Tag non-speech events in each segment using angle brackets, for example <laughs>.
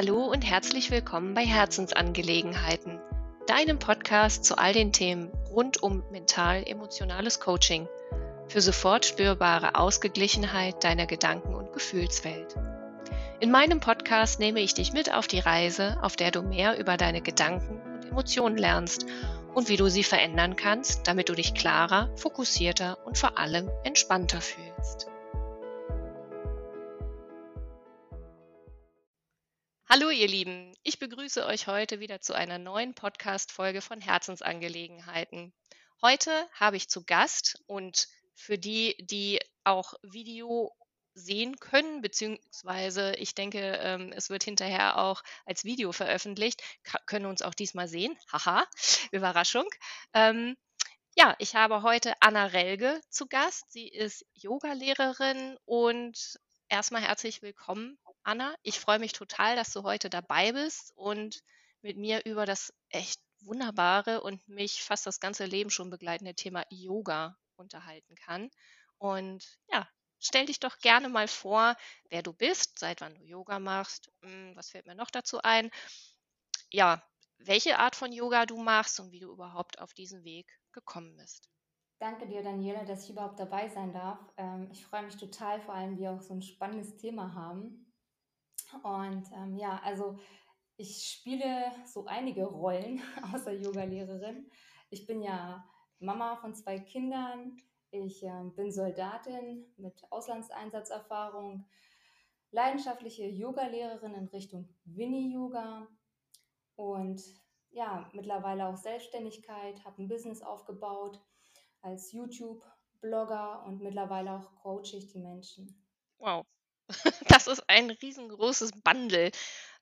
Hallo und herzlich willkommen bei Herzensangelegenheiten, deinem Podcast zu all den Themen rund um mental-emotionales Coaching für sofort spürbare Ausgeglichenheit deiner Gedanken- und Gefühlswelt. In meinem Podcast nehme ich dich mit auf die Reise, auf der du mehr über deine Gedanken und Emotionen lernst und wie du sie verändern kannst, damit du dich klarer, fokussierter und vor allem entspannter fühlst. Hallo ihr Lieben, ich begrüße euch heute wieder zu einer neuen Podcast-Folge von Herzensangelegenheiten. Heute habe ich zu Gast und für die, die auch Video sehen können, beziehungsweise ich denke, ähm, es wird hinterher auch als Video veröffentlicht, können uns auch diesmal sehen. Haha, <laughs> Überraschung. Ähm, ja, ich habe heute Anna Relge zu Gast. Sie ist Yogalehrerin und erstmal herzlich willkommen Anna. Ich freue mich total, dass du heute dabei bist und mit mir über das echt wunderbare und mich fast das ganze Leben schon begleitende Thema Yoga unterhalten kann. Und ja, stell dich doch gerne mal vor, wer du bist, seit wann du Yoga machst. Hm, was fällt mir noch dazu ein? Ja, welche Art von Yoga du machst und wie du überhaupt auf diesen Weg gekommen bist. Danke dir, Daniela, dass ich überhaupt dabei sein darf. Ähm, ich freue mich total, vor allem wir auch so ein spannendes Thema haben. Und ähm, ja, also ich spiele so einige Rollen <laughs> außer Yoga-Lehrerin. Ich bin ja Mama von zwei Kindern. Ich äh, bin Soldatin mit Auslandseinsatzerfahrung, leidenschaftliche Yoga-Lehrerin in Richtung Winnie-Yoga und ja, mittlerweile auch Selbstständigkeit, habe ein Business aufgebaut als YouTube-Blogger und mittlerweile auch coache ich die Menschen. Wow, <laughs> Das ist ein riesengroßes Bundle.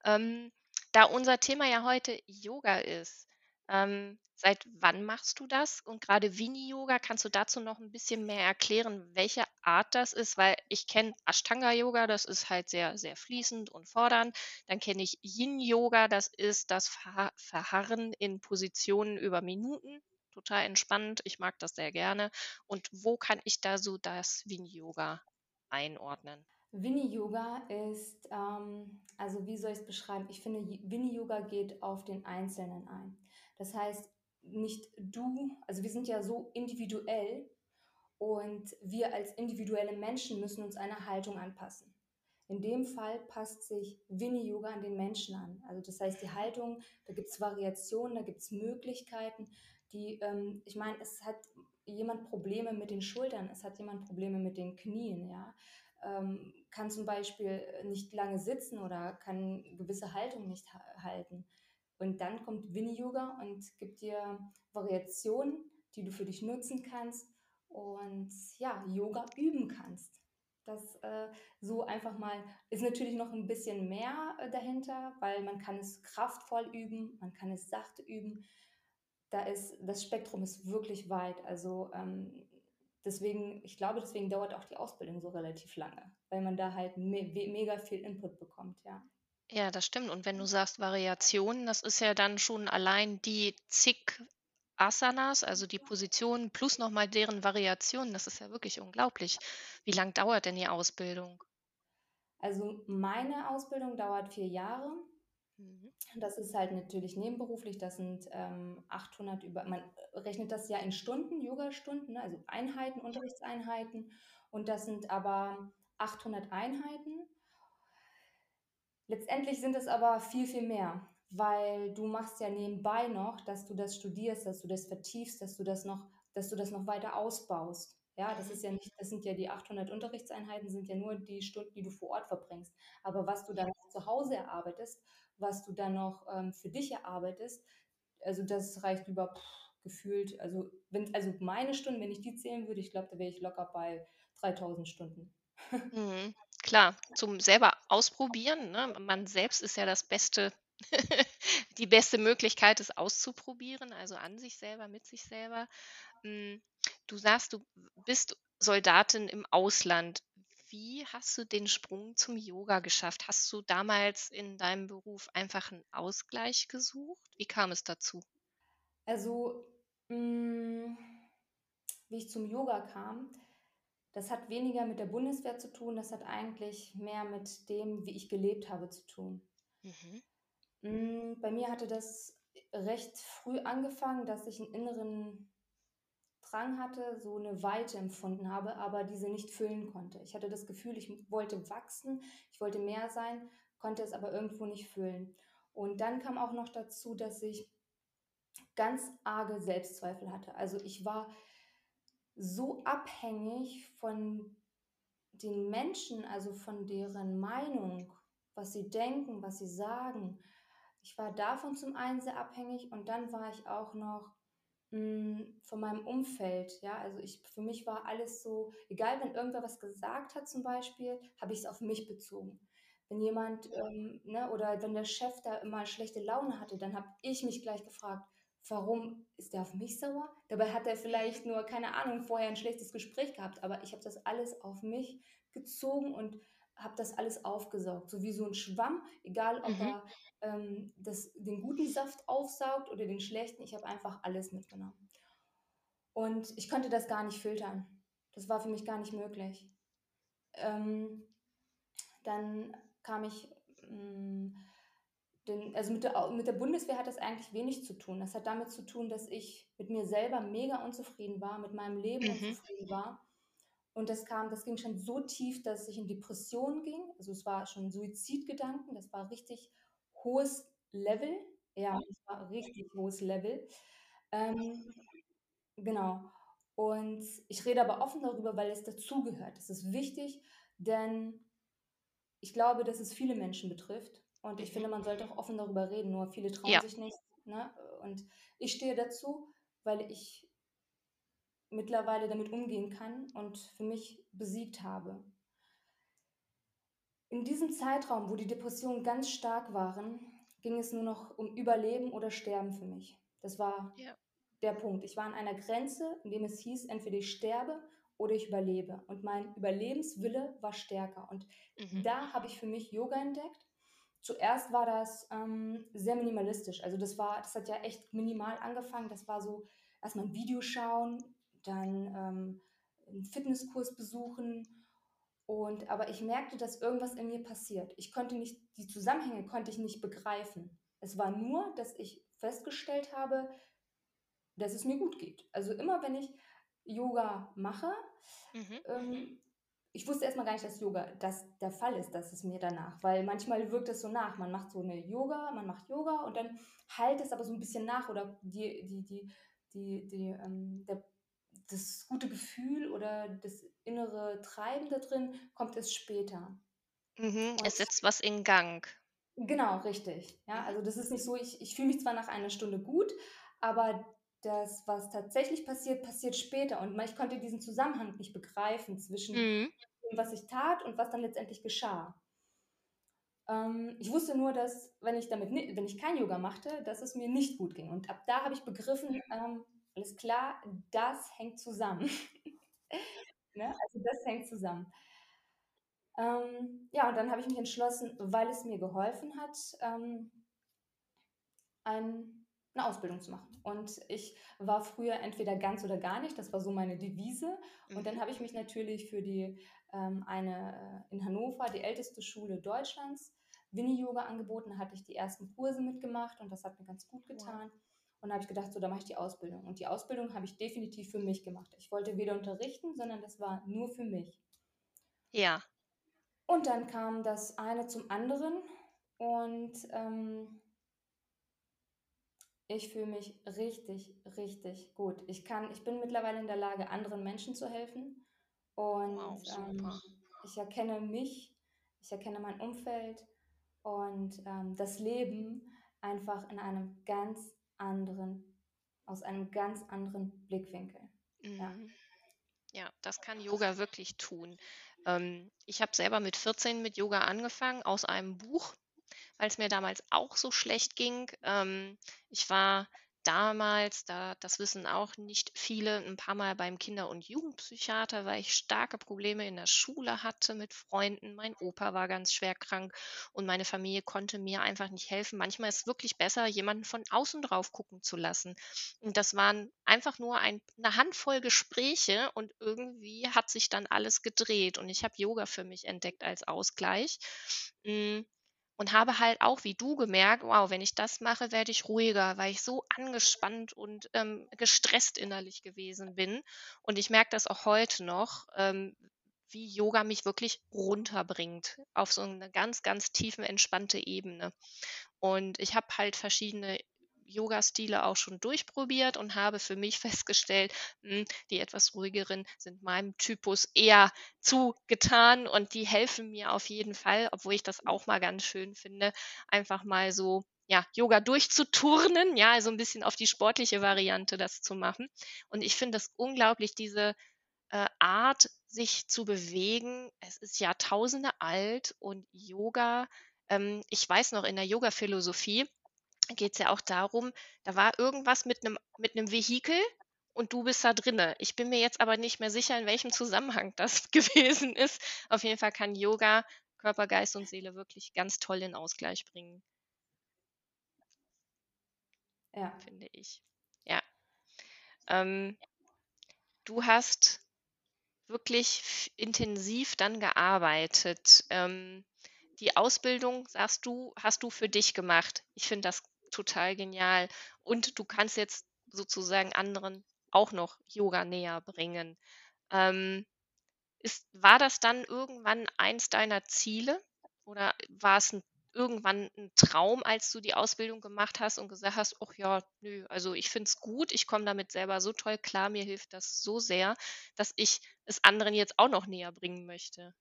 Ähm, da unser Thema ja heute Yoga ist, ähm, seit wann machst du das? Und gerade Vini-Yoga, kannst du dazu noch ein bisschen mehr erklären, welche Art das ist? Weil ich kenne Ashtanga-Yoga, das ist halt sehr, sehr fließend und fordernd. Dann kenne ich Yin-Yoga, das ist das Verharren in Positionen über Minuten. Total entspannend. Ich mag das sehr gerne. Und wo kann ich da so das Vini-Yoga einordnen? Winnie-Yoga ist, ähm, also wie soll ich es beschreiben? Ich finde, Winnie-Yoga geht auf den Einzelnen ein. Das heißt, nicht du, also wir sind ja so individuell und wir als individuelle Menschen müssen uns einer Haltung anpassen. In dem Fall passt sich Winnie-Yoga an den Menschen an. Also das heißt, die Haltung, da gibt es Variationen, da gibt es Möglichkeiten, die, ähm, ich meine, es hat jemand Probleme mit den Schultern, es hat jemand Probleme mit den Knien, ja ähm, kann zum Beispiel nicht lange sitzen oder kann gewisse Haltung nicht halten. Und dann kommt Winnie-Yoga und gibt dir Variationen, die du für dich nutzen kannst und ja, Yoga üben kannst. Das äh, so einfach mal ist natürlich noch ein bisschen mehr äh, dahinter, weil man kann es kraftvoll üben, man kann es sachte üben. Da ist das Spektrum ist wirklich weit. Also ähm, deswegen, ich glaube, deswegen dauert auch die Ausbildung so relativ lange, weil man da halt me mega viel Input bekommt, ja. Ja, das stimmt. Und wenn du sagst Variationen, das ist ja dann schon allein die zig Asanas, also die Positionen plus nochmal deren Variationen. Das ist ja wirklich unglaublich. Wie lang dauert denn die Ausbildung? Also meine Ausbildung dauert vier Jahre. Mhm. Das ist halt natürlich nebenberuflich, das sind ähm, 800 über, man rechnet das ja in Stunden, Yoga-Stunden, ne, also Einheiten, Unterrichtseinheiten und das sind aber 800 Einheiten. Letztendlich sind es aber viel, viel mehr, weil du machst ja nebenbei noch, dass du das studierst, dass du das vertiefst, dass du das noch, dass du das noch weiter ausbaust. Ja, das ist ja nicht, das sind ja die 800 Unterrichtseinheiten, sind ja nur die Stunden, die du vor Ort verbringst. Aber was du dann zu Hause erarbeitest was du dann noch ähm, für dich erarbeitest, also das reicht über pff, gefühlt, also wenn, also meine Stunden, wenn ich die zählen würde, ich glaube, da wäre ich locker bei 3000 Stunden. Mhm, klar, zum selber ausprobieren. Ne? Man selbst ist ja das beste, <laughs> die beste Möglichkeit, es auszuprobieren, also an sich selber, mit sich selber. Du sagst, du bist Soldatin im Ausland. Wie hast du den Sprung zum Yoga geschafft? Hast du damals in deinem Beruf einfach einen Ausgleich gesucht? Wie kam es dazu? Also, mh, mm, wie ich zum Yoga kam, das hat weniger mit der Bundeswehr zu tun, das hat eigentlich mehr mit dem, wie ich gelebt habe, zu tun. Mhm. Mm, bei mir hatte das recht früh angefangen, dass ich einen inneren Drang hatte, so eine Weite empfunden habe, aber diese nicht füllen konnte. Ich hatte das Gefühl, ich wollte wachsen, ich wollte mehr sein, konnte es aber irgendwo nicht füllen. Und dann kam auch noch dazu, dass ich ganz arge Selbstzweifel hatte. Also ich war so abhängig von den Menschen, also von deren Meinung, was sie denken, was sie sagen. Ich war davon zum einen sehr abhängig und dann war ich auch noch von meinem Umfeld. Ja, also ich, für mich war alles so, egal wenn irgendwer was gesagt hat zum Beispiel, habe ich es auf mich bezogen. Wenn jemand, ähm, ne, oder wenn der Chef da immer schlechte Laune hatte, dann habe ich mich gleich gefragt, warum ist der auf mich sauer? Dabei hat er vielleicht nur, keine Ahnung, vorher ein schlechtes Gespräch gehabt, aber ich habe das alles auf mich gezogen und habe das alles aufgesaugt, so wie so ein Schwamm, egal ob mhm. er ähm, das, den guten Saft aufsaugt oder den schlechten, ich habe einfach alles mitgenommen. Und ich konnte das gar nicht filtern. Das war für mich gar nicht möglich. Ähm, dann kam ich mh, mm, denn, also mit der, mit der Bundeswehr hat das eigentlich wenig zu tun. Das hat damit zu tun, dass ich mit mir selber mega unzufrieden war, mit meinem Leben mhm. unzufrieden war. Und das kam, das ging schon so tief, dass ich in Depressionen ging. Also es war schon Suizidgedanken, das war richtig hohes Level. Ja, das war richtig hohes Level. Ähm, genau. Und ich rede aber offen darüber, weil es dazugehört. Das ist wichtig, denn ich glaube, dass es viele Menschen betrifft. Und ich finde, man sollte auch offen darüber reden, nur viele trauen ja. sich nicht. Ne? Und ich stehe dazu, weil ich mittlerweile damit umgehen kann und für mich besiegt habe. In diesem Zeitraum, wo die Depressionen ganz stark waren, ging es nur noch um Überleben oder Sterben für mich. Das war ja. der Punkt. Ich war an einer Grenze, in dem es hieß, entweder ich sterbe oder ich überlebe. Und mein Überlebenswille war stärker. Und mhm. da habe ich für mich Yoga entdeckt Zuerst war das ähm, sehr minimalistisch. Also das war, das hat ja echt minimal angefangen. Das war so erstmal ein Video schauen, dann ähm, einen Fitnesskurs besuchen. Und aber ich merkte, dass irgendwas in mir passiert. Ich konnte nicht, die Zusammenhänge konnte ich nicht begreifen. Es war nur, dass ich festgestellt habe, dass es mir gut geht. Also immer wenn ich Yoga mache, mhm. ähm, ich wusste erstmal gar nicht, dass Yoga das der Fall ist, dass es mir danach, weil manchmal wirkt es so nach. Man macht so eine Yoga, man macht Yoga und dann halt es aber so ein bisschen nach oder die, die, die, die, die, ähm, der, das gute Gefühl oder das innere Treiben da drin kommt erst später. Mhm, es setzt was in Gang. Genau, richtig. Ja, also das ist nicht so, ich, ich fühle mich zwar nach einer Stunde gut, aber das, was tatsächlich passiert, passiert später. Und ich konnte diesen Zusammenhang nicht begreifen zwischen mhm. dem, was ich tat und was dann letztendlich geschah. Ähm, ich wusste nur, dass, wenn ich damit, wenn ich kein Yoga machte, dass es mir nicht gut ging. Und ab da habe ich begriffen, ähm, alles klar, das hängt zusammen. <laughs> ne? Also das hängt zusammen. Ähm, ja, und dann habe ich mich entschlossen, weil es mir geholfen hat, ähm, ein eine Ausbildung zu machen. Und ich war früher entweder ganz oder gar nicht, das war so meine Devise. Und dann mhm. habe ich mich natürlich für die ähm, eine äh, in Hannover, die älteste Schule Deutschlands, Winnie-Yoga angeboten. Da hatte ich die ersten Kurse mitgemacht und das hat mir ganz gut getan. Wow. Und habe ich gedacht, so, da mache ich die Ausbildung. Und die Ausbildung habe ich definitiv für mich gemacht. Ich wollte weder unterrichten, sondern das war nur für mich. Ja. Und dann kam das eine zum anderen. Und ähm, ich fühle mich richtig, richtig gut. Ich kann, ich bin mittlerweile in der Lage, anderen Menschen zu helfen. Und wow, ähm, ich erkenne mich, ich erkenne mein Umfeld und ähm, das Leben einfach in einem ganz anderen, aus einem ganz anderen Blickwinkel. Mhm. Ja. ja, das kann Yoga wirklich tun. Ähm, ich habe selber mit 14 mit Yoga angefangen aus einem Buch weil es mir damals auch so schlecht ging. Ähm, ich war damals, da das wissen auch nicht viele, ein paar Mal beim Kinder- und Jugendpsychiater, weil ich starke Probleme in der Schule hatte mit Freunden. Mein Opa war ganz schwer krank und meine Familie konnte mir einfach nicht helfen. Manchmal ist es wirklich besser, jemanden von außen drauf gucken zu lassen. Und das waren einfach nur ein, eine Handvoll Gespräche und irgendwie hat sich dann alles gedreht und ich habe Yoga für mich entdeckt als Ausgleich. Hm, und habe halt auch wie du gemerkt, wow, wenn ich das mache, werde ich ruhiger, weil ich so angespannt und ähm, gestresst innerlich gewesen bin. Und ich merke das auch heute noch, ähm, wie Yoga mich wirklich runterbringt auf so eine ganz, ganz tiefe, entspannte Ebene. Und ich habe halt verschiedene Yoga-Stile auch schon durchprobiert und habe für mich <laughs> festgestellt, hm, die etwas ruhigeren sind meinem Typus eher zugetan und die helfen mir auf jeden Fall, obwohl ich das auch mal ganz schön finde, einfach mal so ja, Yoga durchzuturnen, ja, also ein bisschen auf die sportliche Variante das zu machen. Und ich finde das unglaublich, diese äh, Art, sich zu bewegen. Es ist Jahrtausende alt und Yoga, ähm, ich weiß noch, in der Yoga-Philosophie geht es ja auch darum, da war irgendwas mit einem mit einem Vehikel und du bist da drinne. Ich bin mir jetzt aber nicht mehr sicher, in welchem Zusammenhang <laughs> das gewesen ist. Auf jeden Fall kann Yoga Körper, Geist und Seele wirklich ganz toll in Ausgleich bringen. Ja. Finde ich. Ja. Ähm, du hast wirklich intensiv dann gearbeitet. Ähm, die Ausbildung, sagst du, hast du für dich gemacht. Ich finde das total genial. Und du kannst jetzt sozusagen anderen auch noch Yoga näher bringen. Ähm, ist, war das dann irgendwann eins deiner Ziele oder war es ein, irgendwann ein Traum, als du die Ausbildung gemacht hast und gesagt hast, ach ja, nö, also ich finde es gut, ich komme damit selber so toll klar, mir hilft das so sehr, dass ich es anderen jetzt auch noch näher bringen möchte?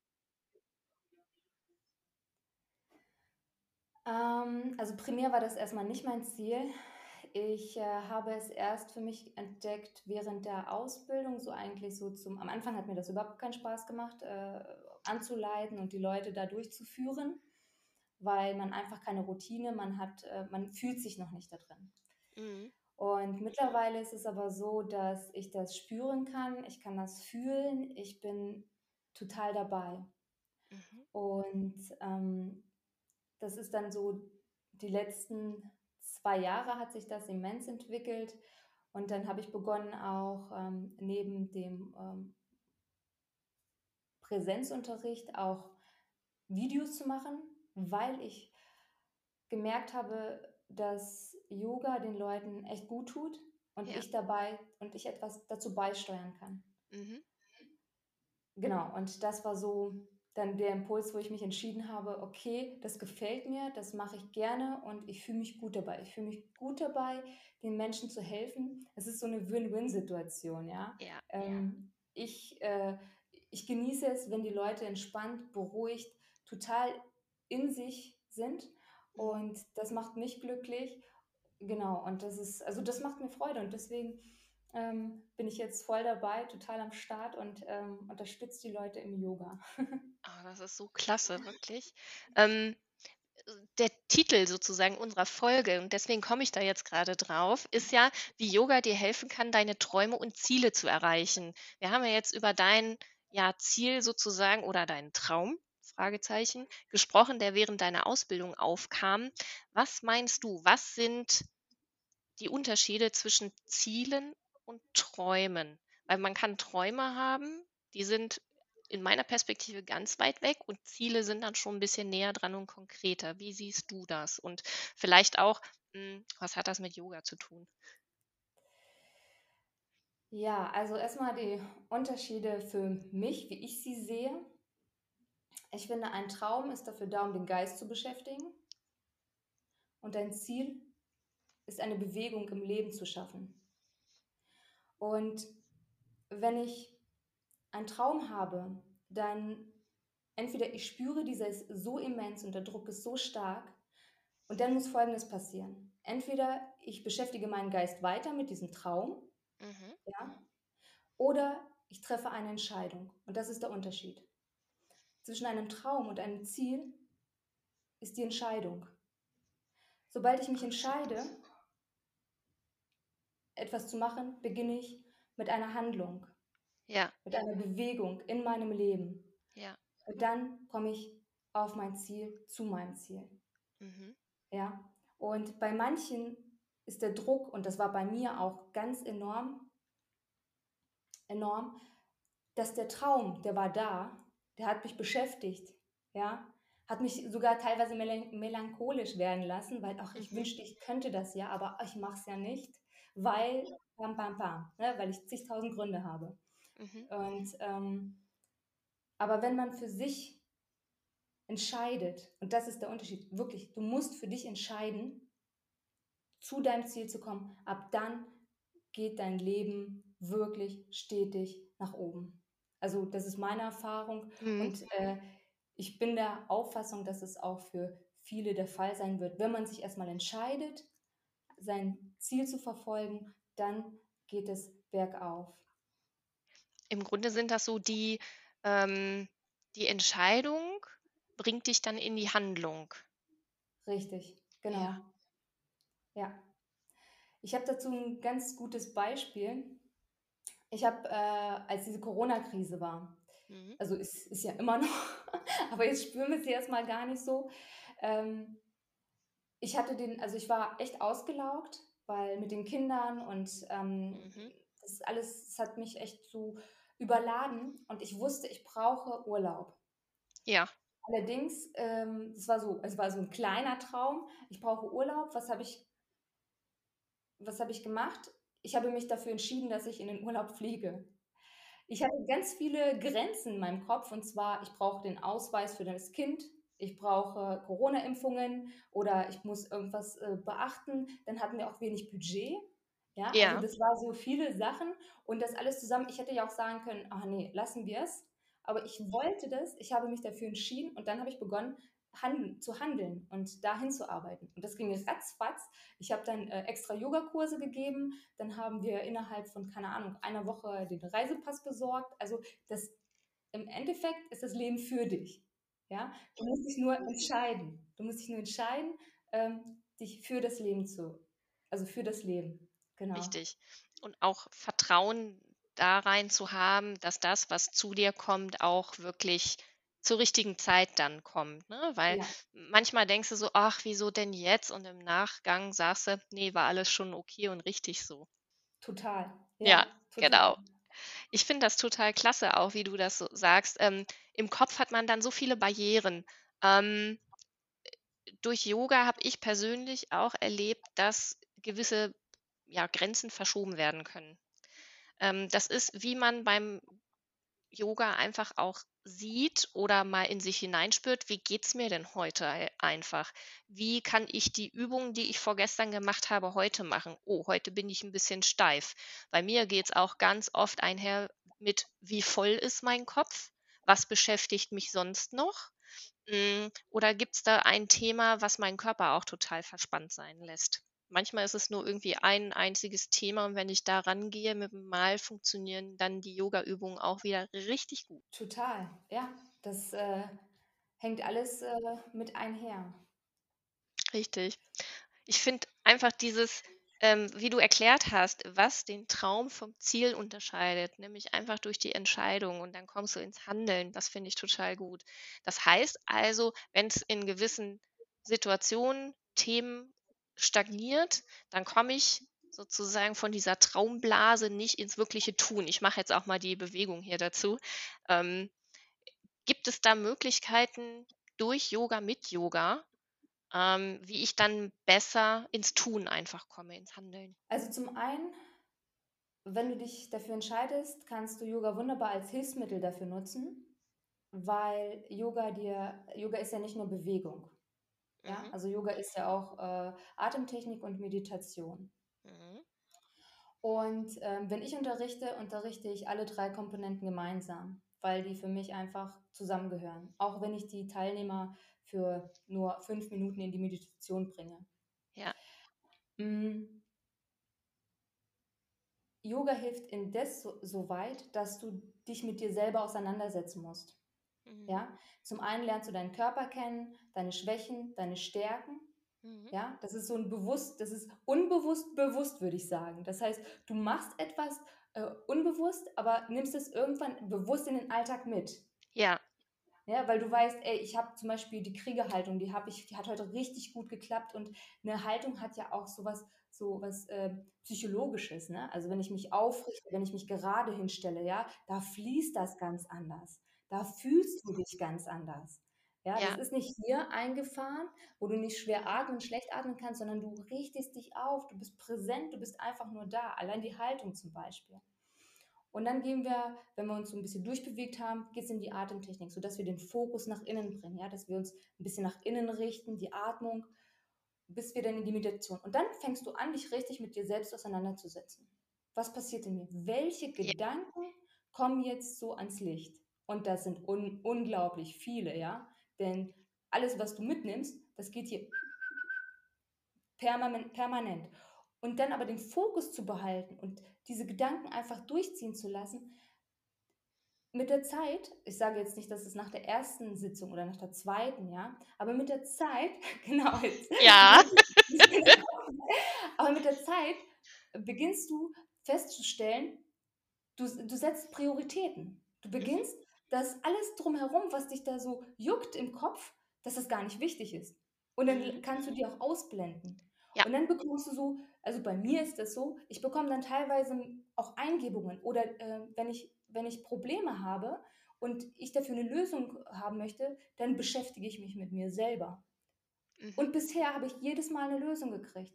Ähm, also primär war das erstmal nicht mein Ziel. Ich äh, habe es erst für mich entdeckt während der Ausbildung, so eigentlich so zum, am Anfang hat mir das überhaupt keinen Spaß gemacht, äh, anzuleiten und die Leute da durchzuführen, weil man einfach keine Routine, man hat, äh, man fühlt sich noch nicht da drin. Mhm. Und mittlerweile ist es aber so, dass ich das spüren kann, ich kann das fühlen, ich bin total dabei. Mhm. Und ähm, das ist dann so, die letzten zwei Jahre hat sich das immens entwickelt. Und dann habe ich begonnen, auch ähm, neben dem ähm, Präsenzunterricht auch Videos zu machen, weil ich gemerkt habe, dass Yoga den Leuten echt gut tut und ja. ich dabei und ich etwas dazu beisteuern kann. Mhm. Genau, und das war so dann der Impuls, wo ich mich entschieden habe, okay, das gefällt mir, das mache ich gerne und ich fühle mich gut dabei. Ich fühle mich gut dabei, den Menschen zu helfen. Es ist so eine Win-Win-Situation, ja. ja, ähm, ja. Ich, äh, ich genieße es, wenn die Leute entspannt, beruhigt, total in sich sind mhm. und das macht mich glücklich. Genau, und das ist, also das macht mir Freude und deswegen ähm, bin ich jetzt voll dabei, total am Start und ähm, unterstütze die Leute im Yoga. oh, <laughs> das ist so klasse, wirklich. Ähm, der Titel sozusagen unserer Folge, und deswegen komme ich da jetzt gerade drauf, ist ja, wie Yoga dir helfen kann, deine Träume und Ziele zu erreichen. Wir haben ja jetzt über dein ja, Ziel sozusagen oder deinen Traum, Fragezeichen, gesprochen, der während deiner Ausbildung aufkam. Was meinst du, was sind die Unterschiede zwischen Zielen und Träumen. Weil man kann Träume haben, die sind in meiner Perspektive ganz weit weg und Ziele sind dann schon ein bisschen näher dran und konkreter. Wie siehst du das? Und vielleicht auch, hm, was hat das mit Yoga zu tun? Ja, also erstmal die Unterschiede für mich, wie ich sie sehe. Ich finde, ein Traum ist dafür da, um den Geist zu beschäftigen. Und ein Ziel ist eine Bewegung im Leben zu schaffen. Und wenn ich einen Traum habe, dann entweder ich spüre, dieser ist so immens und der Druck ist so stark und dann muss Folgendes passieren. Entweder ich beschäftige meinen Geist weiter mit diesem Traum, mhm. ja, oder ich treffe eine Entscheidung. Und das ist der Unterschied. Zwischen einem Traum und einem Ziel ist die Entscheidung. Sobald ich mich entscheide, etwas zu machen, beginne ich mit einer Handlung, ja. mit einer Bewegung in meinem Leben. Ja. Und dann komme ich auf mein Ziel, zu meinem Ziel. Mhm. Ja. Und bei manchen ist der Druck, und das war bei mir auch ganz enorm, enorm, dass der Traum, der war da, der hat mich beschäftigt, ja, hat mich sogar teilweise melancholisch werden lassen, weil auch ich Mhm. wünschte, ich könnte das ja, aber ich mache es ja nicht, weil pam, pam, pam, ne, weil ich zigtausend Gründe habe. Mhm. Und ähm, aber wenn man für sich entscheidet, und das ist der Unterschied, wirklich, du musst für dich entscheiden, zu deinem Ziel zu kommen, ab dann geht dein Leben wirklich stetig nach oben. Also das ist meine Erfahrung Mhm. und äh, ich bin der Auffassung, dass es auch für viele der Fall sein wird. Wenn man sich erstmal entscheidet, sein Ziel zu verfolgen, dann geht es bergauf. Im Grunde sind das so die, ähm, die Entscheidung bringt dich dann in die Handlung. Richtig, genau. Ja. Ja. Ich habe dazu ein ganz gutes Beispiel. Ich habe, äh, als diese Corona-Krise war, Mhm. also ist, ist ja immer noch, <laughs> aber jetzt spüren wir sie erstmal gar nicht so. Ähm, ich hatte den, also ich war echt ausgelaugt, weil mit den Kindern und ähm, Mhm. das alles, das hat mich echt so überladen und ich wusste, ich brauche Urlaub. Ja. Allerdings, ähm, es war so, es war so ein kleiner Traum. Ich brauche Urlaub. Was habe ich, was habe ich gemacht? Ich habe mich dafür entschieden, dass ich in den Urlaub fliege. Ich hatte ganz viele Grenzen in meinem Kopf und zwar, ich brauche den Ausweis für das Kind, ich brauche Corona-Impfungen oder ich muss irgendwas äh, beachten. Dann hatten wir auch wenig Budget. Ja, also Ja. das war so viele Sachen und das alles zusammen. Ich hätte ja auch sagen können, ach nee, lassen wir es. Aber ich wollte das, ich habe mich dafür entschieden und dann habe ich begonnen, handeln, zu handeln und dahin zu arbeiten. Und das ging ratzfatz. Ich habe dann äh, extra Yogakurse gegeben, dann haben wir innerhalb von, keine Ahnung, einer Woche den Reisepass besorgt. Also das, im Endeffekt ist das Leben für dich. Ja, du musst dich nur entscheiden. Du musst dich nur entscheiden, ähm, dich für das Leben zu, also für das Leben. Genau. Richtig. Und auch Vertrauen da rein zu haben, dass das, was zu dir kommt, auch wirklich zur richtigen Zeit dann kommt, ne? Weil Ja, manchmal denkst du so: „Ach, wieso denn jetzt?“ Und im Nachgang sagst du: „Ne, war alles schon okay und richtig so.“ total. Ja, Ja, genau. Ich finde das total klasse auch, wie du das so sagst. Ähm, im Kopf hat man dann so viele Barrieren. Ähm, durch Yoga habe ich persönlich auch erlebt, dass gewisse, ja, Grenzen verschoben werden können. Ähm, das ist, wie man beim Yoga einfach auch sieht oder mal in sich hineinspürt: „Wie geht's mir denn heute ei einfach? Wie kann ich die Übungen, die ich vorgestern gemacht habe, heute machen? Oh, heute bin ich 'n bisschen steif.“ Bei mir geht's auch ganz oft einher mit: Wie voll ist mein Kopf? Was beschäftigt mich sonst noch? Hm, oder gibt's da ein Thema, was meinen Körper auch total verspannt sein lässt? Manchmal ist es nur irgendwie ein einziges Thema und wenn ich da rangehe mit'm Mal, funktionieren dann die Yogaübungen auch wieder richtig gut. Total. Ja, das äh, hängt alles äh, mit einher. Richtig. Ich finde einfach dieses, ähm, wie du erklärt hast, was den Traum vom Ziel unterscheidet, nämlich einfach durch die Entscheidung und dann kommst du ins Handeln. Das finde ich total gut. Das heißt also, wenn's in gewissen Situationen, Themen stagniert, dann komme ich sozusagen von dieser Traumblase nicht ins wirkliche Tun. Ich mache jetzt auch mal die Bewegung hier dazu. Ähm, gibt es da Möglichkeiten durch Yoga, mit Yoga, ähm, wie ich dann besser ins Tun einfach komme, ins Handeln? Also zum einen, wenn du dich dafür entscheidest, kannst du Yoga wunderbar als Hilfsmittel dafür nutzen, weil Yoga dir Yoga ist ja nicht nur Bewegung. Ja, Mhm. also Yoga ist ja auch äh, Atemtechnik und Meditation. Mhm. Und ähm, wenn ich unterrichte, unterrichte ich alle drei Komponenten gemeinsam, weil die für mich einfach zusammengehören. Auch wenn ich die Teilnehmer für nur fünf Minuten in die Meditation bringe. Ja. Mm. Yoga hilft indes so, so weit, dass du dich mit dir selber auseinandersetzen musst. Mhm. Ja, zum einen lernst du deinen Körper kennen, deine Schwächen, deine Stärken. Mhm. Ja, das ist so ein bewusst, das ist unbewusst bewusst, würde ich sagen. Das heißt, du machst etwas äh, unbewusst, aber nimmst es irgendwann bewusst in den Alltag mit. Ja. Ja, weil du weißt, ey, ich habe zum Beispiel die Kriegerhaltung, die habe ich, die hat heute richtig gut geklappt und eine Haltung hat ja auch sowas, so was äh, psychologisches, ne? Also wenn ich mich aufrichte, wenn ich mich gerade hinstelle, ja, da fließt das ganz anders, da fühlst du dich ganz anders. Ja, Ja. das ist nicht hier eingefahren, wo du nicht schwer atmen, schlecht atmen kannst, sondern du richtest dich auf, du bist präsent, du bist einfach nur da. Allein die Haltung zum Beispiel. Und dann gehen wir, wenn wir uns so ein bisschen durchbewegt haben, geht es in die Atemtechnik, sodass wir den Fokus nach innen bringen, ja, dass wir uns ein bisschen nach innen richten, die Atmung, bis wir dann in die Meditation. Und dann fängst du an, dich richtig mit dir selbst auseinanderzusetzen. Was passiert in mir? Welche. Gedanken kommen jetzt so ans Licht? Und das sind un unglaublich viele, ja. Denn alles, was du mitnimmst, das geht hier permanent, permanent. Und dann aber den Fokus zu behalten und diese Gedanken einfach durchziehen zu lassen, mit der Zeit, ich sage jetzt nicht, dass es nach der ersten Sitzung oder nach der zweiten, ja, aber mit der Zeit, <laughs> genau, jetzt, <laughs> Ja. <laughs> aber mit der Zeit beginnst du festzustellen, du, du setzt Prioritäten. Du Mhm. beginnst, dass alles drumherum, was dich da so juckt im Kopf, dass das gar nicht wichtig ist. Und dann Mhm. kannst du die auch ausblenden. Ja. Und dann bekommst du so, also bei mir ist das so, ich bekomme dann teilweise auch Eingebungen oder äh, wenn, ich, wenn ich Probleme habe und ich dafür eine Lösung haben möchte, dann beschäftige ich mich mit mir selber. Mhm. Und bisher habe ich jedes Mal eine Lösung gekriegt,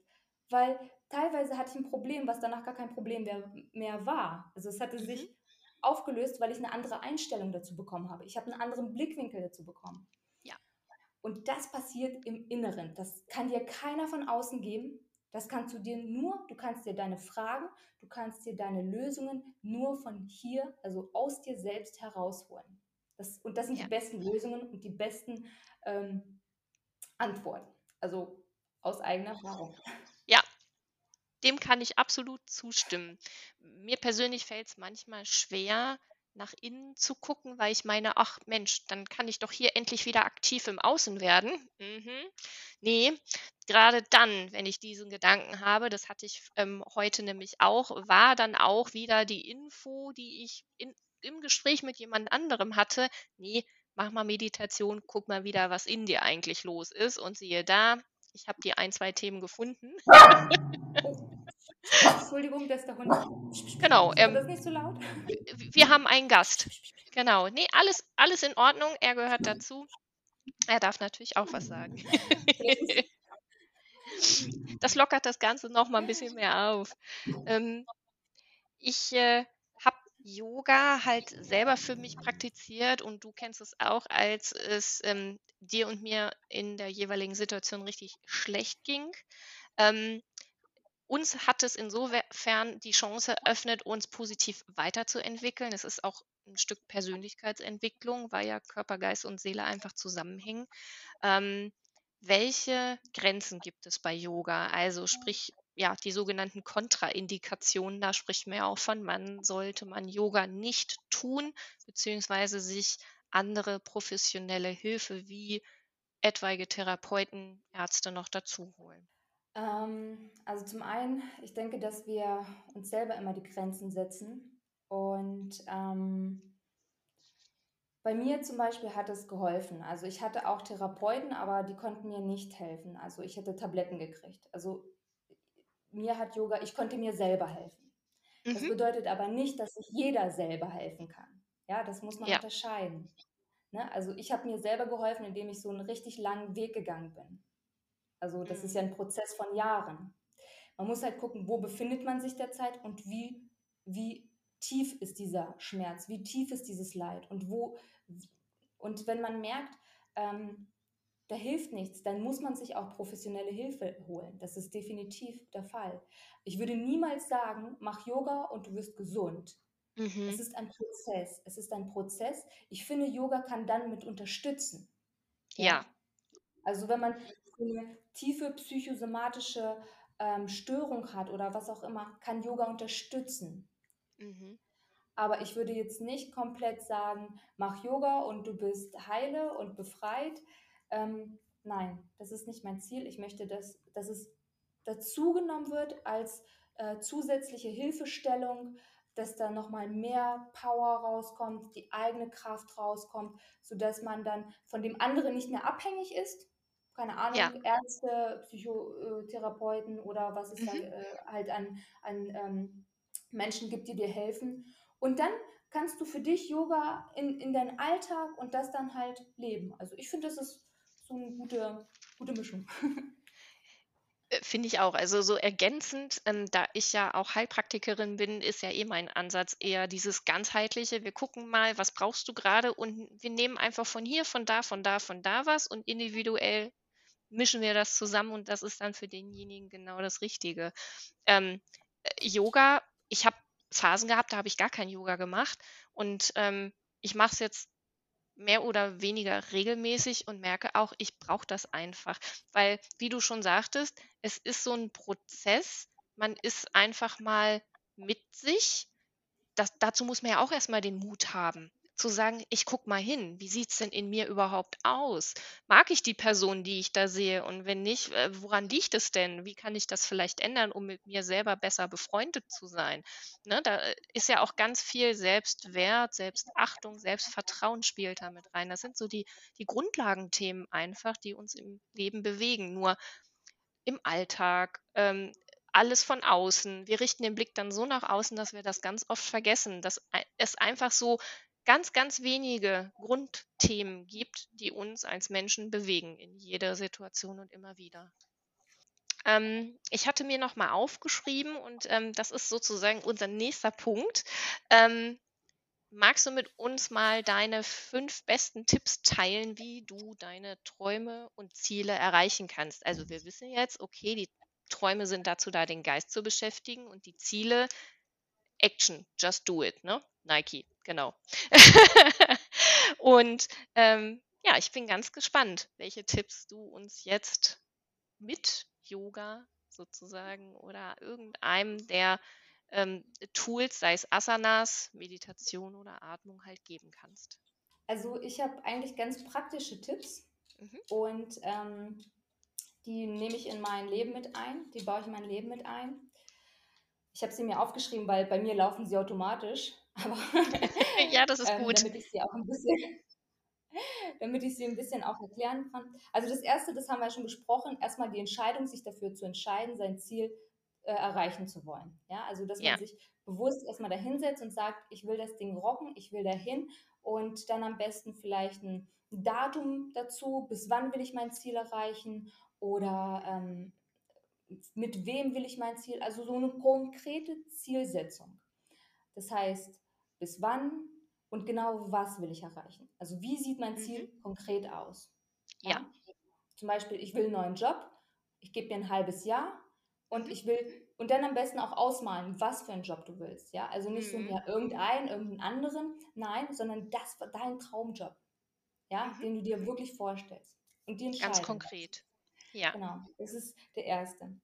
weil teilweise hatte ich ein Problem, was danach gar kein Problem mehr, mehr war. Also es hatte Mhm. sich aufgelöst, weil ich eine andere Einstellung dazu bekommen habe. Ich habe einen anderen Blickwinkel dazu bekommen. Ja. Und das passiert im Inneren. Das kann dir keiner von außen geben. Das kannst du dir nur, du kannst dir deine Fragen, du kannst dir deine Lösungen nur von hier, also aus dir selbst herausholen. Das, und das sind Ja. die besten Lösungen und die besten ähm, Antworten. Also aus eigener Erfahrung. Dem kann ich absolut zustimmen. Mir persönlich fällt es manchmal schwer, nach innen zu gucken, weil ich meine, ach Mensch, dann kann ich doch hier endlich wieder aktiv im Außen werden. Mhm. Nee, gerade dann, wenn ich diesen Gedanken habe, das hatte ich ähm, heute nämlich auch, war dann auch wieder die Info, die ich in, im Gespräch mit jemand anderem hatte. Nee, mach mal Meditation, guck mal wieder, was in dir eigentlich los ist. Und siehe da, ich habe die ein, zwei Themen gefunden. <laughs> Entschuldigung, das ist der Hund. Genau, Ist ähm, das nicht so laut? wir haben einen Gast. Genau. Nee, alles, alles in Ordnung. Er gehört dazu. Er darf natürlich auch was sagen. <laughs> Das lockert das Ganze noch mal ein bisschen mehr auf. Ähm, ich äh, Yoga halt selber für mich praktiziert und du kennst es auch, als es ähm, dir und mir in der jeweiligen Situation richtig schlecht ging. Ähm, uns hat es insofern die Chance eröffnet, uns positiv weiterzuentwickeln. Es ist auch ein Stück Persönlichkeitsentwicklung, weil ja Körper, Geist und Seele einfach zusammenhängen. Ähm, welche Grenzen gibt es bei Yoga? Also sprich, ja, die sogenannten Kontraindikationen, da spricht man ja auch von, man sollte man Yoga nicht tun, beziehungsweise sich andere professionelle Hilfe wie etwaige Therapeuten, Ärzte noch dazu holen. Ähm, also zum einen, ich denke, dass wir uns selber immer die Grenzen setzen. Und ähm, bei mir zum Beispiel hat es geholfen. Also ich hatte auch Therapeuten, aber die konnten mir nicht helfen. Also ich hätte Tabletten gekriegt. Also mir hat Yoga, ich konnte mir selber helfen. Das Mhm. bedeutet aber nicht, dass sich jeder selber helfen kann. Ja, das muss man Ja. unterscheiden. Ne? Also ich habe mir selber geholfen, indem ich so einen richtig langen Weg gegangen bin. Also das ist Mhm. ja ein Prozess von Jahren. Man muss halt gucken, wo befindet man sich derzeit und wie, wie tief ist dieser Schmerz, wie tief ist dieses Leid und wo und wenn man merkt, ähm, da hilft nichts, dann muss man sich auch professionelle Hilfe holen. Das ist definitiv der Fall. Ich würde niemals sagen, mach Yoga und du wirst gesund. Es Mhm. ist ein Prozess. Es ist ein Prozess. Ich finde, Yoga kann dann mit unterstützen. Ja. Ja. Also wenn man eine tiefe psychosomatische ähm, Störung hat oder was auch immer, kann Yoga unterstützen. Mhm. Aber ich würde jetzt nicht komplett sagen, mach Yoga und du bist heile und befreit. Ähm, nein, das ist nicht mein Ziel. Ich möchte, dass, dass es dazugenommen wird als äh, zusätzliche Hilfestellung, dass da nochmal mehr Power rauskommt, die eigene Kraft rauskommt, sodass man dann von dem anderen nicht mehr abhängig ist. Keine Ahnung, Ja. Ärzte, Psychotherapeuten oder was es da Mhm. äh, halt an, an ähm, Menschen gibt, die dir helfen. Und dann kannst du für dich Yoga in, in deinen Alltag und das dann halt leben. Also ich finde, das ist so eine gute, gute Mischung. <laughs> Finde ich auch. Also so ergänzend, ähm, da ich ja auch Heilpraktikerin bin, ist ja eh mein Ansatz eher dieses ganzheitliche. Wir gucken mal, was brauchst du gerade und wir nehmen einfach von hier, von da, von da, von da was und individuell mischen wir das zusammen und das ist dann für denjenigen genau das Richtige. Ähm, äh, Yoga, ich habe Phasen gehabt, da habe ich gar kein Yoga gemacht und ähm, ich mache es jetzt mehr oder weniger regelmäßig und merke auch, ich brauche das einfach. Weil, wie du schon sagtest, es ist so ein Prozess. Man ist einfach mal mit sich. Das, dazu muss man ja auch erstmal den Mut haben zu sagen, ich gucke mal hin, wie sieht es denn in mir überhaupt aus? Mag ich die Person, die ich da sehe? Und wenn nicht, äh, woran liegt es denn? Wie kann ich das vielleicht ändern, um mit mir selber besser befreundet zu sein? Ne, da äh, ist ja auch ganz viel Selbstwert, Selbstachtung, Selbstvertrauen spielt da mit rein. Das sind so die, die Grundlagenthemen einfach, die uns im Leben bewegen. Nur im Alltag, ähm, alles von außen. Wir richten den Blick dann so nach außen, dass wir das ganz oft vergessen, dass es einfach so ganz, ganz wenige Grundthemen gibt, die uns als Menschen bewegen in jeder Situation und immer wieder. Ähm, ich hatte mir noch mal aufgeschrieben und ähm, das ist sozusagen unser nächster Punkt. Ähm, magst du mit uns mal deine fünf besten Tipps teilen, wie du deine Träume und Ziele erreichen kannst? Also wir wissen jetzt, okay, die Träume sind dazu da, den Geist zu beschäftigen und die Ziele, Action, just do it, ne? Nike, genau. <laughs> und ähm, ja, ich bin ganz gespannt, welche Tipps du uns jetzt mit Yoga sozusagen oder irgendeinem der ähm, Tools, sei es Asanas, Meditation oder Atmung, halt geben kannst. Also ich habe eigentlich ganz praktische Tipps mhm. und ähm, die nehme ich in mein Leben mit ein, die baue ich in mein Leben mit ein. Ich habe sie mir aufgeschrieben, weil bei mir laufen sie automatisch. <laughs> Aber <laughs> ja, das ist ähm, gut. damit ich sie auch ein bisschen, <laughs> damit ich sie ein bisschen auch erklären kann. Also das erste, das haben wir schon besprochen, erstmal die Entscheidung, sich dafür zu entscheiden, sein Ziel äh, erreichen zu wollen. Ja, also dass ja. man sich bewusst erstmal dahinsetzt und sagt, ich will das Ding rocken, ich will dahin und dann am besten vielleicht ein Datum dazu, bis wann will ich mein Ziel erreichen oder ähm, mit wem will ich mein Ziel, also so eine konkrete Zielsetzung. Das heißt, bis wann und genau was will ich erreichen? Also wie sieht mein Ziel mhm. konkret aus? Ja. ja. Zum Beispiel, ich will einen neuen Job, ich gebe mir ein halbes Jahr und ich will und dann am besten auch ausmalen, was für einen Job du willst. Ja, also nicht mhm. so ja irgendeinen, irgendeinen anderen, nein, sondern das dein Traumjob, ja, mhm. den du dir wirklich vorstellst und die. Ganz konkret. Ja. Genau, das ist der erste.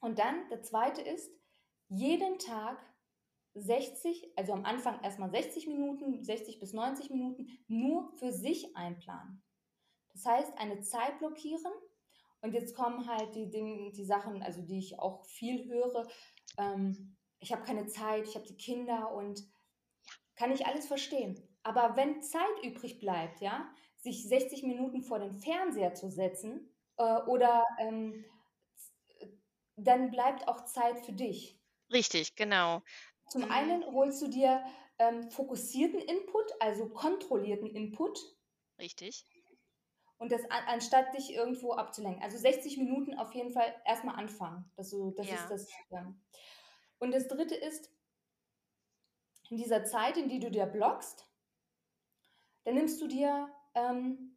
Und dann der zweite ist, jeden Tag 60, also am Anfang erstmal 60 Minuten, 60 bis 90 Minuten nur für sich einplanen. Das heißt, eine Zeit blockieren und jetzt kommen halt die, Dinge, die Sachen, also die ich auch viel höre. Ähm, ich habe keine Zeit, ich habe die Kinder und kann ich alles verstehen. Aber wenn Zeit übrig bleibt, ja, sich 60 Minuten vor den Fernseher zu setzen äh, oder ähm, dann bleibt auch Zeit für dich. Richtig, genau. Zum mhm. einen holst du dir ähm, fokussierten Input, also kontrollierten Input. Richtig. Und das an, anstatt dich irgendwo abzulenken. Also 60 Minuten auf jeden Fall erstmal anfangen. Das, so, das ja. ist das. Ja. Und das dritte ist, in dieser Zeit, in die du dir blockst, dann nimmst du dir, ähm,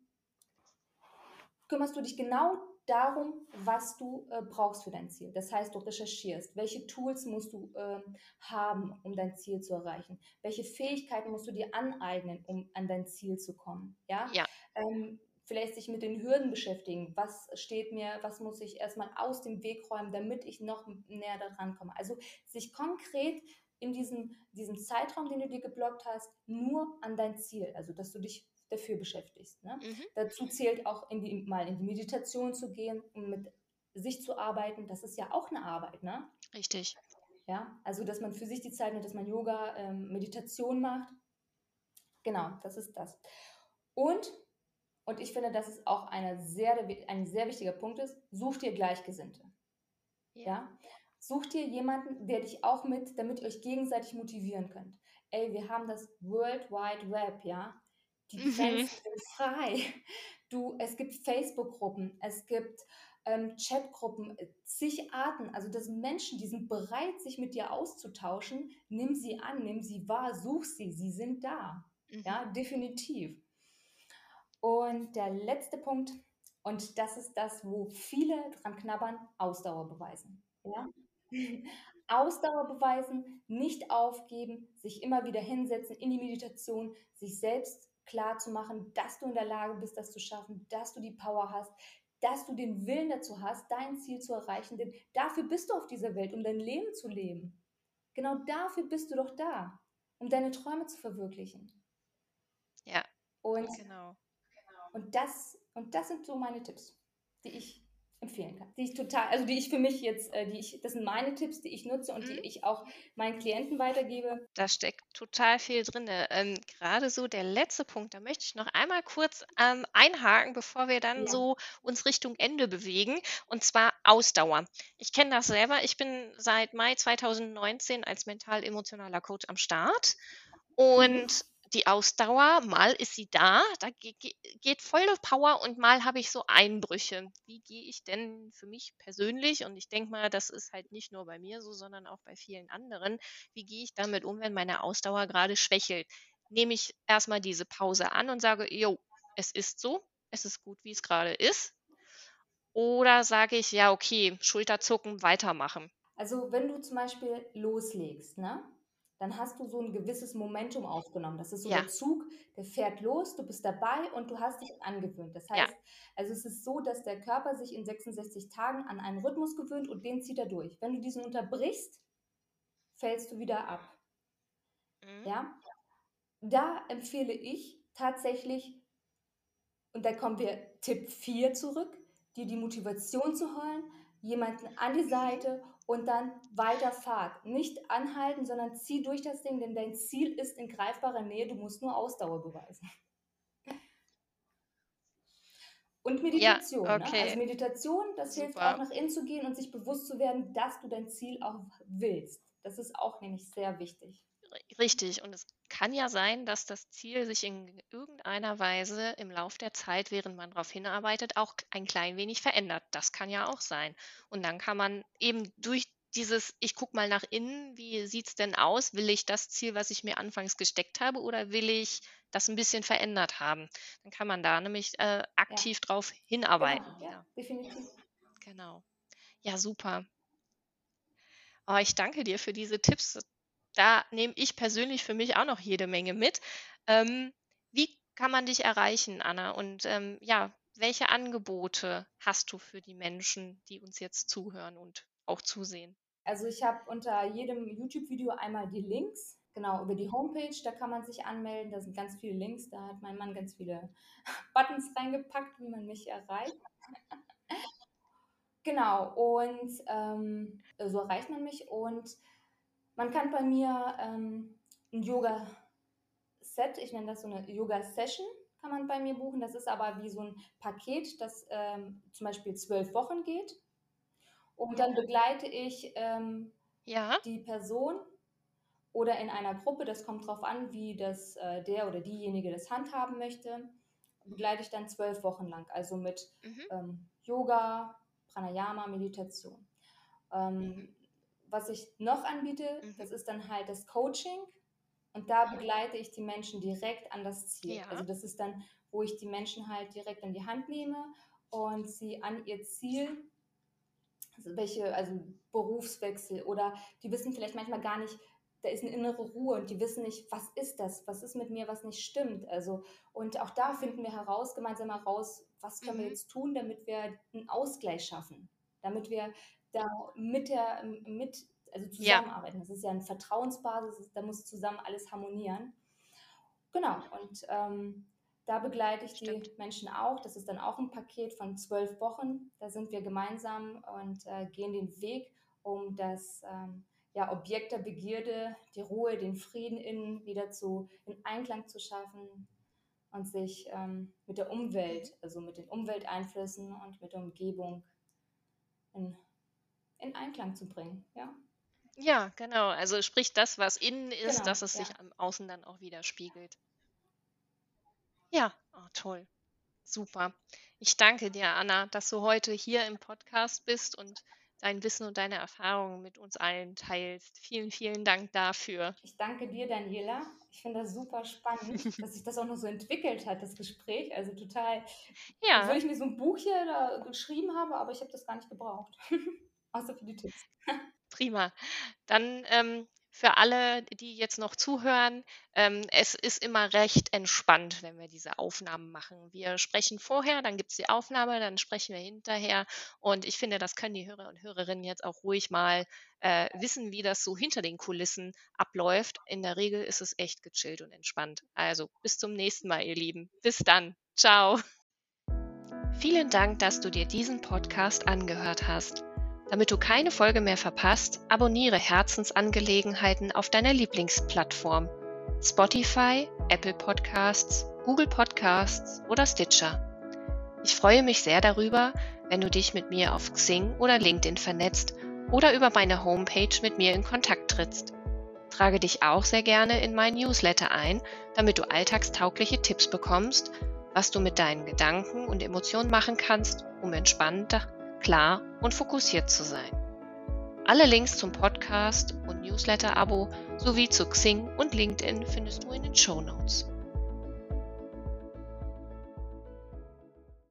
kümmerst du dich genau darum, was du äh, brauchst für dein Ziel. Das heißt, du recherchierst, welche Tools musst du äh, haben, um dein Ziel zu erreichen. Welche Fähigkeiten musst du dir aneignen, um an dein Ziel zu kommen. Ja. ja. Ähm, vielleicht sich mit den Hürden beschäftigen. Was steht mir, was muss ich erstmal aus dem Weg räumen, damit ich noch näher daran komme. Also sich konkret in diesem, diesem Zeitraum, den du dir geblockt hast, nur an dein Ziel. Also dass du dich dafür beschäftigst. Ne? Mhm. Dazu zählt auch in die, mal in die Meditation zu gehen, um mit sich zu arbeiten. Das ist ja auch eine Arbeit, ne? Richtig. Ja, also dass man für sich die Zeit nimmt, dass man Yoga, ähm, Meditation macht. Genau, das ist das. Und, und ich finde, das ist auch eine sehr, ein sehr wichtiger Punkt ist, such dir Gleichgesinnte. Ja. ja? Such dir jemanden, der dich auch mit, damit ihr euch gegenseitig motivieren könnt. ey, wir haben das World Wide Web, ja. Die mhm. Grenzen sind frei. Du, es gibt Facebook-Gruppen, es gibt ähm, Chatgruppen, äh, zig Arten. Also das sind Menschen, die sind bereit, sich mit dir auszutauschen. Nimm sie an, nimm sie wahr, such sie, sie sind da. Mhm. Ja, definitiv. Und der letzte Punkt, und das ist das, wo viele dran knabbern, Ausdauer beweisen. Ja? <laughs> Ausdauer beweisen, nicht aufgeben, sich immer wieder hinsetzen in die Meditation, sich selbst klar zu machen, dass du in der Lage bist, das zu schaffen, dass du die Power hast, dass du den Willen dazu hast, dein Ziel zu erreichen. Denn dafür bist du auf dieser Welt, um dein Leben zu leben. Genau dafür bist du doch da, um deine Träume zu verwirklichen. Ja. Und, genau. und, das, und das sind so meine Tipps, die ich empfehlen kann. Die ich total, also die ich für mich jetzt, äh, die ich, das sind meine Tipps, die ich nutze und mhm. die ich auch meinen Klienten weitergebe. Da steckt total viel drin. Ähm, Gerade so der letzte Punkt, da möchte ich noch einmal kurz ähm, einhaken, bevor wir dann ja. so uns Richtung Ende bewegen, und zwar Ausdauer. Ich kenne das selber. Ich bin seit Mai 2019 als mental-emotionaler Coach am Start. Mhm. Und mhm die Ausdauer, mal ist sie da, da geht volle Power und mal habe ich so Einbrüche. Wie gehe ich denn für mich persönlich, und ich denke mal, das ist halt nicht nur bei mir so, sondern auch bei vielen anderen, wie gehe ich damit um, wenn meine Ausdauer gerade schwächelt? Nehme ich erstmal diese Pause an und sage, jo, es ist so, es ist gut, wie es gerade ist. Oder sage ich, ja, okay, Schulterzucken, weitermachen. Also wenn du zum Beispiel loslegst, ne? Dann hast du so ein gewisses Momentum aufgenommen. Das ist so ja. der Zug, der fährt los, du bist dabei und du hast dich angewöhnt. Das heißt, ja. also es ist so, dass der Körper sich in 66 Tagen an einen Rhythmus gewöhnt und den zieht er durch. Wenn du diesen unterbrichst, fällst du wieder ab. Mhm. Ja? Da empfehle ich tatsächlich, und da kommen wir Tipp 4 zurück, dir die Motivation zu holen, jemanden an die Seite und dann weiter Fahrt. Nicht anhalten, sondern zieh durch das Ding, denn dein Ziel ist in greifbarer Nähe. Du musst nur Ausdauer beweisen. Und Meditation. Ja, okay. ne? Also Meditation, das Super. hilft auch nach innen zu gehen und sich bewusst zu werden, dass du dein Ziel auch willst. Das ist auch nämlich sehr wichtig. Richtig. Und es kann ja sein, dass das Ziel sich in irgendeiner Weise im Lauf der Zeit, während man darauf hinarbeitet, auch ein klein wenig verändert. Das kann ja auch sein. Und dann kann man eben durch dieses, ich gucke mal nach innen, wie sieht es denn aus? Will ich das Ziel, was ich mir anfangs gesteckt habe, oder will ich das ein bisschen verändert haben? Dann kann man da nämlich äh, aktiv ja. drauf hinarbeiten. Genau, ja, definitiv. Genau. Ja, super. Oh, ich danke dir für diese Tipps da nehme ich persönlich für mich auch noch jede Menge mit. Ähm, wie kann man dich erreichen, Anna? Und ähm, ja, welche Angebote hast du für die Menschen, die uns jetzt zuhören und auch zusehen? Also ich habe unter jedem YouTube-Video einmal die Links, genau über die Homepage, da kann man sich anmelden, da sind ganz viele Links, da hat mein Mann ganz viele <laughs> Buttons reingepackt, wie man mich erreicht. <laughs> genau, und ähm, so erreicht man mich und man kann bei mir ähm, ein Yoga-Set, ich nenne das so eine Yoga-Session, kann man bei mir buchen. Das ist aber wie so ein Paket, das ähm, zum Beispiel zwölf Wochen geht. Und dann begleite ich ähm, ja. die Person oder in einer Gruppe, das kommt darauf an, wie das äh, der oder diejenige das handhaben möchte, begleite ich dann zwölf Wochen lang, also mit mhm. ähm, Yoga, Pranayama, Meditation. Ähm, mhm. Was ich noch anbiete, mhm. das ist dann halt das Coaching. Und da begleite ich die Menschen direkt an das Ziel. Ja. Also das ist dann, wo ich die Menschen halt direkt in die Hand nehme und sie an ihr Ziel, also welche, also Berufswechsel oder die wissen vielleicht manchmal gar nicht, da ist eine innere Ruhe und die wissen nicht, was ist das, was ist mit mir, was nicht stimmt. Also und auch da finden wir heraus, gemeinsam heraus, was können mhm. wir jetzt tun, damit wir einen Ausgleich schaffen, damit wir da mit der, mit, also zusammenarbeiten. Ja. Das ist ja eine Vertrauensbasis, da muss zusammen alles harmonieren. Genau, und ähm, da begleite ich Stimmt. die Menschen auch. Das ist dann auch ein Paket von zwölf Wochen. Da sind wir gemeinsam und äh, gehen den Weg, um das ähm, ja, Objekt der Begierde, die Ruhe, den Frieden innen wieder zu, in Einklang zu schaffen und sich ähm, mit der Umwelt, also mit den Umwelteinflüssen und mit der Umgebung in in Einklang zu bringen. Ja. Ja, genau. Also sprich das, was innen ist, Genau, dass es ja. sich am Außen dann auch widerspiegelt. Ja, oh, toll. Super. Ich danke dir, Anna, dass du heute hier im Podcast bist und dein Wissen und deine Erfahrungen mit uns allen teilst. Vielen, vielen Dank dafür. Ich danke dir, Daniela. Ich finde das super spannend, <laughs> dass sich das auch noch so entwickelt hat, das Gespräch. Also total, Ja, obwohl ich mir so ein Buch hier da geschrieben habe, aber ich habe das gar nicht gebraucht. <laughs> Außer für die Tipps. <laughs> prima. Dann ähm, für alle, die jetzt noch zuhören, ähm, es ist immer recht entspannt, wenn wir diese Aufnahmen machen. Wir sprechen vorher, dann gibt es die Aufnahme, dann sprechen wir hinterher. Und ich finde, das können die Hörer und Hörerinnen jetzt auch ruhig mal äh, wissen, wie das so hinter den Kulissen abläuft. In der Regel ist es echt gechillt und entspannt. Also bis zum nächsten Mal, ihr Lieben. Bis dann. Ciao. Vielen Dank, dass du dir diesen Podcast angehört hast. Damit du keine Folge mehr verpasst, abonniere Herzensangelegenheiten auf deiner Lieblingsplattform Spotify, Apple Podcasts, Google Podcasts oder Stitcher. Ich freue mich sehr darüber, wenn du dich mit mir auf Xing oder LinkedIn vernetzt oder über meine Homepage mit mir in Kontakt trittst. Trage dich auch sehr gerne in mein Newsletter ein, damit du alltagstaugliche Tipps bekommst, was du mit deinen Gedanken und Emotionen machen kannst, um entspannter, klar und fokussiert zu sein. Alle Links zum Podcast und Newsletter-Abo sowie zu Xing und LinkedIn findest du in den Show Notes.